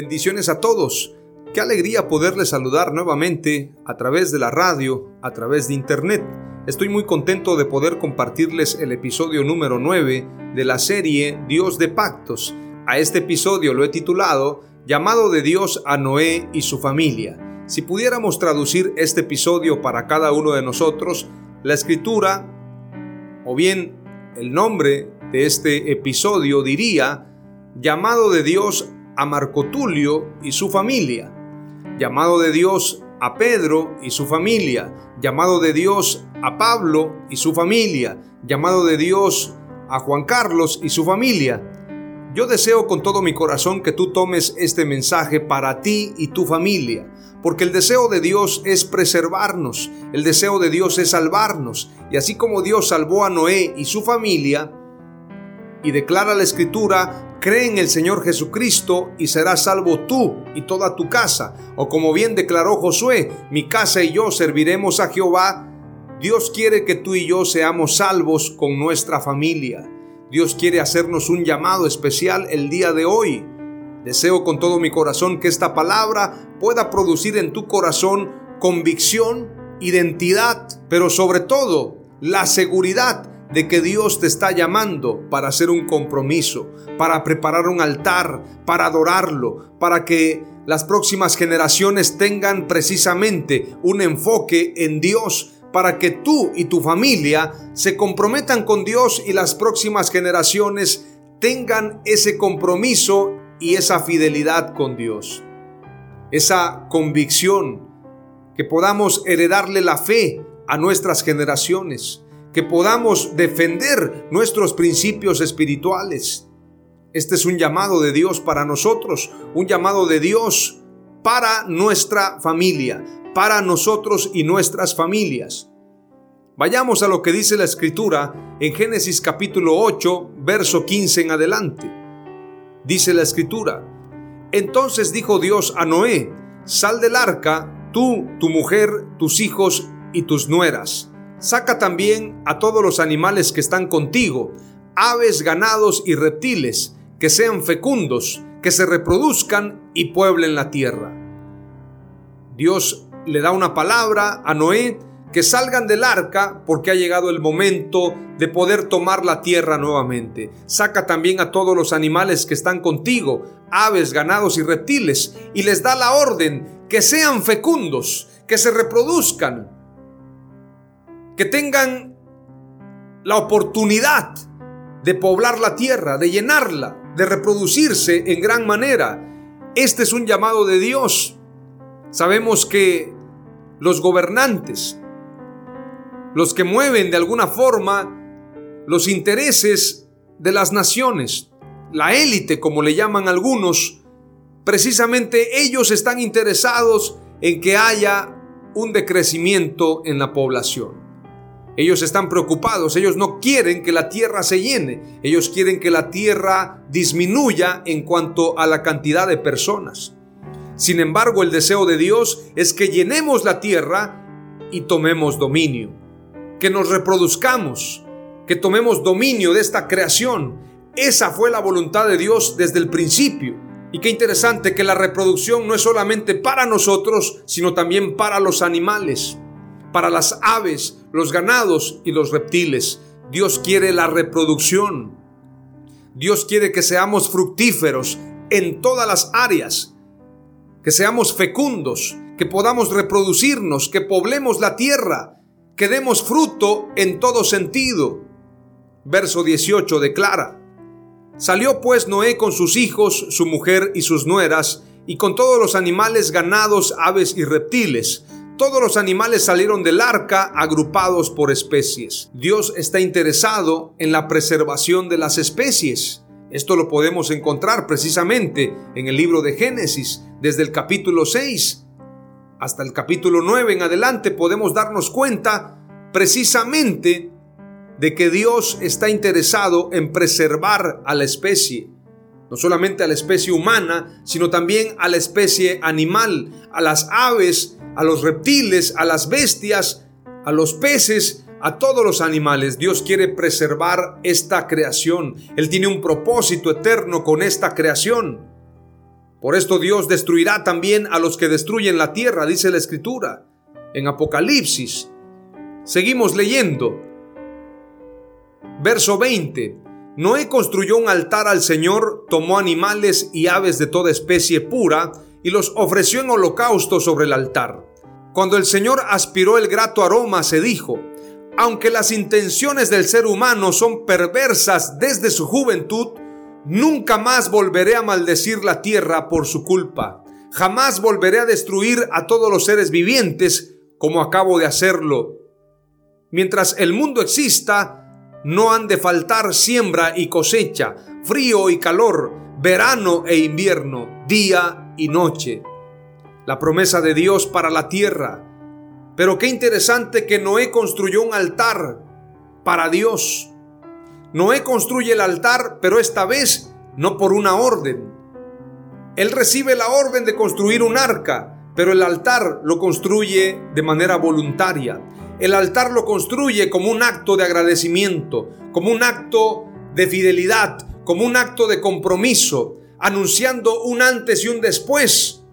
Bendiciones a todos. Qué alegría poderles saludar nuevamente a través de la radio, a través de internet. Estoy muy contento de poder compartirles el episodio número 9 de la serie Dios de Pactos. A este episodio lo he titulado Llamado de Dios a Noé y su familia. Si pudiéramos traducir este episodio para cada uno de nosotros, la escritura o bien el nombre de este episodio diría Llamado de Dios a Marco Tulio y su familia, llamado de Dios a Pedro y su familia, llamado de Dios a Pablo y su familia, llamado de Dios a Juan Carlos y su familia. Yo deseo con todo mi corazón que tú tomes este mensaje para ti y tu familia, porque el deseo de Dios es preservarnos, el deseo de Dios es salvarnos, y así como Dios salvó a Noé y su familia, y declara la escritura Cree en el Señor Jesucristo y serás salvo tú y toda tu casa. O como bien declaró Josué, mi casa y yo serviremos a Jehová. Dios quiere que tú y yo seamos salvos con nuestra familia. Dios quiere hacernos un llamado especial el día de hoy. Deseo con todo mi corazón que esta palabra pueda producir en tu corazón convicción, identidad, pero sobre todo la seguridad de que Dios te está llamando para hacer un compromiso, para preparar un altar, para adorarlo, para que las próximas generaciones tengan precisamente un enfoque en Dios, para que tú y tu familia se comprometan con Dios y las próximas generaciones tengan ese compromiso y esa fidelidad con Dios. Esa convicción, que podamos heredarle la fe a nuestras generaciones que podamos defender nuestros principios espirituales. Este es un llamado de Dios para nosotros, un llamado de Dios para nuestra familia, para nosotros y nuestras familias. Vayamos a lo que dice la escritura en Génesis capítulo 8, verso 15 en adelante. Dice la escritura, entonces dijo Dios a Noé, sal del arca, tú, tu mujer, tus hijos y tus nueras Saca también a todos los animales que están contigo, aves, ganados y reptiles, que sean fecundos, que se reproduzcan y pueblen la tierra. Dios le da una palabra a Noé que salgan del arca porque ha llegado el momento de poder tomar la tierra nuevamente. Saca también a todos los animales que están contigo, aves, ganados y reptiles, y les da la orden que sean fecundos, que se reproduzcan, que tengan la oportunidad de poblar la tierra, de llenarla, de reproducirse en gran manera. Este es un llamado de Dios. Sabemos que los gobernantes, los que mueven de alguna forma los intereses de las naciones, la élite como le llaman algunos, precisamente ellos están interesados en que haya un decrecimiento en la población. Ellos están preocupados, ellos no quieren que la tierra se llene, ellos quieren que la tierra disminuya en cuanto a la cantidad de personas. Sin embargo, el deseo de Dios es que llenemos la tierra y tomemos dominio, que nos reproduzcamos, que tomemos dominio de esta creación. Esa fue la voluntad de Dios desde el principio. Y qué interesante que la reproducción no es solamente para nosotros, sino también para los animales, para las aves, los ganados y los reptiles. Dios quiere la reproducción. Dios quiere que seamos fructíferos en todas las áreas, que seamos fecundos, que podamos reproducirnos, que poblemos la tierra, que demos fruto en todo sentido. Verso 18 declara, Salió pues Noé con sus hijos, su mujer y sus nueras, y con todos los animales, ganados, aves y reptiles. Todos los animales salieron del arca agrupados por especies. Dios está interesado en la preservación de las especies. Esto lo podemos encontrar precisamente en el libro de Génesis, desde el capítulo 6 hasta el capítulo 9 en adelante podemos darnos cuenta precisamente de que Dios está interesado en preservar a la especie, no solamente a la especie humana, sino también a la especie animal, a las aves, a los reptiles, a las bestias, a los peces, a todos los animales. Dios quiere preservar esta creación. Él tiene un propósito eterno con esta creación. Por esto Dios destruirá también a los que destruyen la tierra, dice la Escritura en Apocalipsis. Seguimos leyendo. Verso 20. Noé construyó un altar al Señor, tomó animales y aves de toda especie pura y los ofreció en holocausto sobre el altar. Cuando el Señor aspiró el grato aroma, se dijo, aunque las intenciones del ser humano son perversas desde su juventud, nunca más volveré a maldecir la tierra por su culpa. Jamás volveré a destruir a todos los seres vivientes como acabo de hacerlo. Mientras el mundo exista, no han de faltar siembra y cosecha, frío y calor, verano e invierno, día y noche. La promesa de Dios para la tierra. Pero qué interesante que Noé construyó un altar para Dios. Noé construye el altar, pero esta vez no por una orden. Él recibe la orden de construir un arca, pero el altar lo construye de manera voluntaria. El altar lo construye como un acto de agradecimiento, como un acto de fidelidad, como un acto de compromiso, anunciando un antes y un después.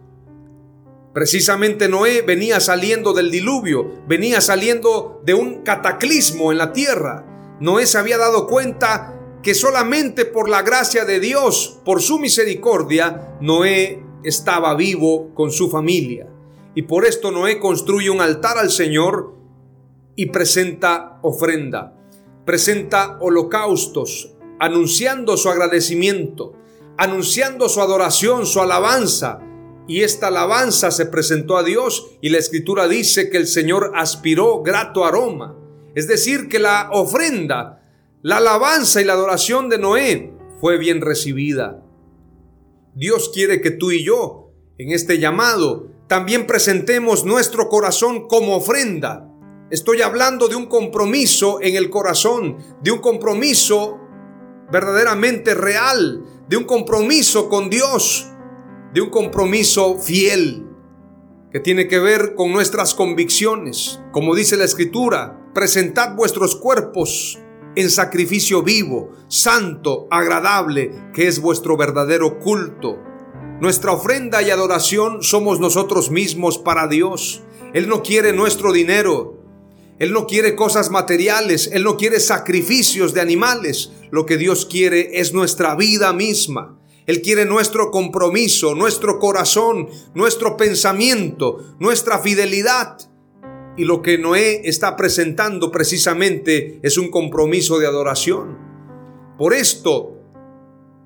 Precisamente Noé venía saliendo del diluvio, venía saliendo de un cataclismo en la tierra. Noé se había dado cuenta que solamente por la gracia de Dios, por su misericordia, Noé estaba vivo con su familia. Y por esto Noé construye un altar al Señor y presenta ofrenda, presenta holocaustos, anunciando su agradecimiento, anunciando su adoración, su alabanza. Y esta alabanza se presentó a Dios y la escritura dice que el Señor aspiró grato aroma. Es decir, que la ofrenda, la alabanza y la adoración de Noé fue bien recibida. Dios quiere que tú y yo, en este llamado, también presentemos nuestro corazón como ofrenda Estoy hablando de un compromiso en el corazón, de un compromiso verdaderamente real, de un compromiso con Dios, de un compromiso fiel, que tiene que ver con nuestras convicciones. Como dice la Escritura, presentad vuestros cuerpos en sacrificio vivo, santo, agradable, que es vuestro verdadero culto. Nuestra ofrenda y adoración somos nosotros mismos para Dios. Él no quiere nuestro dinero, él no quiere cosas materiales, Él no quiere sacrificios de animales. Lo que Dios quiere es nuestra vida misma. Él quiere nuestro compromiso, nuestro corazón, nuestro pensamiento, nuestra fidelidad. Y lo que Noé está presentando precisamente es un compromiso de adoración. Por esto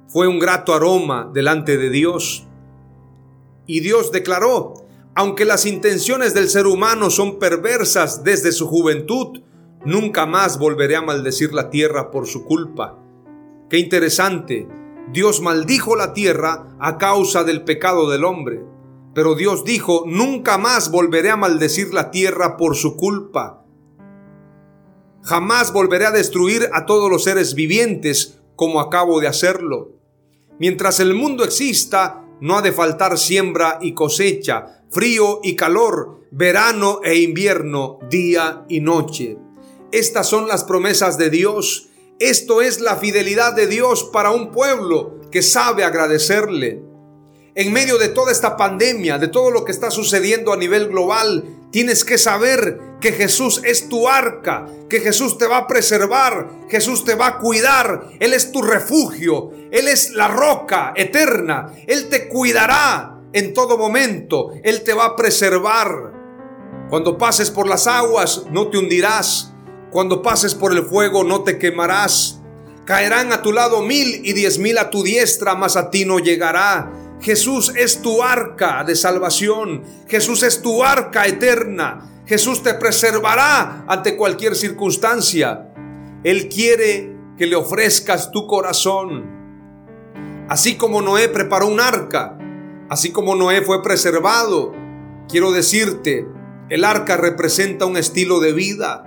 fue un grato aroma delante de Dios. Y Dios declaró, aunque las intenciones del ser humano son perversas desde su juventud, nunca más volveré a maldecir la tierra por su culpa. Qué interesante. Dios maldijo la tierra a causa del pecado del hombre. Pero Dios dijo, nunca más volveré a maldecir la tierra por su culpa. Jamás volveré a destruir a todos los seres vivientes como acabo de hacerlo. Mientras el mundo exista, no ha de faltar siembra y cosecha, frío y calor, verano e invierno, día y noche. Estas son las promesas de Dios. Esto es la fidelidad de Dios para un pueblo que sabe agradecerle. en medio de toda esta pandemia, de todo lo que está sucediendo a nivel global, tienes que saber que Jesús es tu arca, que Jesús te va a preservar, Jesús te va a cuidar, Él es tu refugio, Él es la roca eterna, Él te cuidará en todo momento, Él te va a preservar. Cuando pases por las aguas no te hundirás, cuando pases por el fuego no te quemarás. Caerán a tu lado mil y diez mil a tu diestra, mas a ti no llegará. Jesús es tu arca de salvación. Jesús es tu arca eterna. Jesús te preservará ante cualquier circunstancia. Él quiere que le ofrezcas tu corazón. Así como Noé preparó un arca, así como Noé fue preservado, quiero decirte, el arca representa un estilo de vida.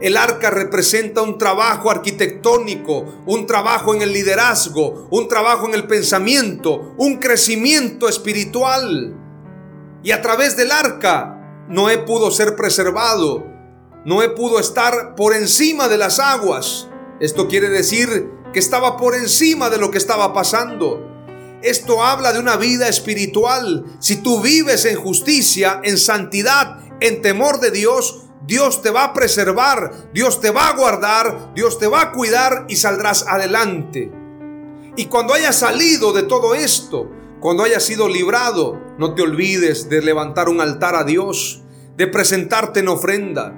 El arca representa un trabajo arquitectónico, un trabajo en el liderazgo, un trabajo en el pensamiento, un crecimiento espiritual. Y a través del arca, Noé pudo ser preservado. Noé pudo estar por encima de las aguas. Esto quiere decir que estaba por encima de lo que estaba pasando. Esto habla de una vida espiritual. Si tú vives en justicia, en santidad, en temor de Dios, Dios te va a preservar, Dios te va a guardar, Dios te va a cuidar y saldrás adelante. Y cuando hayas salido de todo esto, cuando hayas sido librado, no te olvides de levantar un altar a Dios, de presentarte en ofrenda.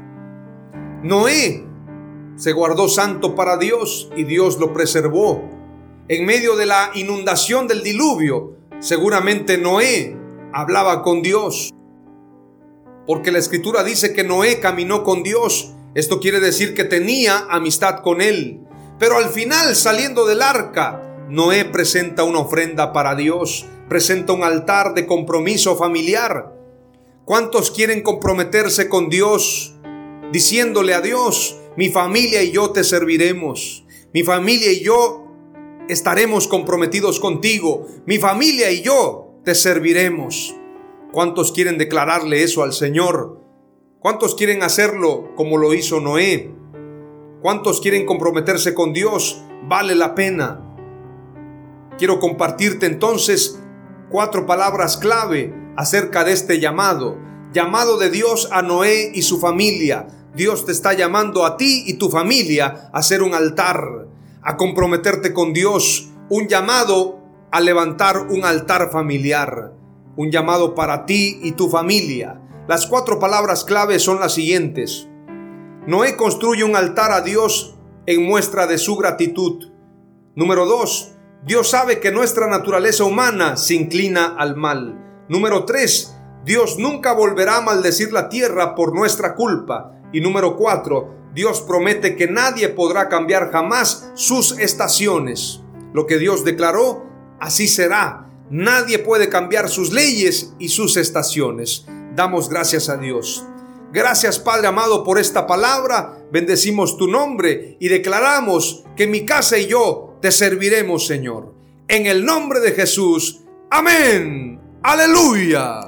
Noé se guardó santo para Dios y Dios lo preservó. En medio de la inundación del diluvio, seguramente Noé hablaba con Dios porque la escritura dice que Noé caminó con Dios. Esto quiere decir que tenía amistad con él. Pero al final, saliendo del arca, Noé presenta una ofrenda para Dios, presenta un altar de compromiso familiar. ¿Cuántos quieren comprometerse con Dios diciéndole a Dios, mi familia y yo te serviremos? Mi familia y yo estaremos comprometidos contigo. Mi familia y yo te serviremos. ¿Cuántos quieren declararle eso al Señor? ¿Cuántos quieren hacerlo como lo hizo Noé? ¿Cuántos quieren comprometerse con Dios? Vale la pena. Quiero compartirte entonces cuatro palabras clave acerca de este llamado. Llamado de Dios a Noé y su familia. Dios te está llamando a ti y tu familia a hacer un altar, a comprometerte con Dios. Un llamado a levantar un altar familiar un llamado para ti y tu familia. Las cuatro palabras clave son las siguientes. Noé construye un altar a Dios en muestra de su gratitud. Número dos, Dios sabe que nuestra naturaleza humana se inclina al mal. Número tres, Dios nunca volverá a maldecir la tierra por nuestra culpa. Y número cuatro, Dios promete que nadie podrá cambiar jamás sus estaciones. Lo que Dios declaró, así será. Nadie puede cambiar sus leyes y sus estaciones. Damos gracias a Dios. Gracias Padre amado por esta palabra. Bendecimos tu nombre y declaramos que mi casa y yo te serviremos Señor. En el nombre de Jesús. Amén. Aleluya.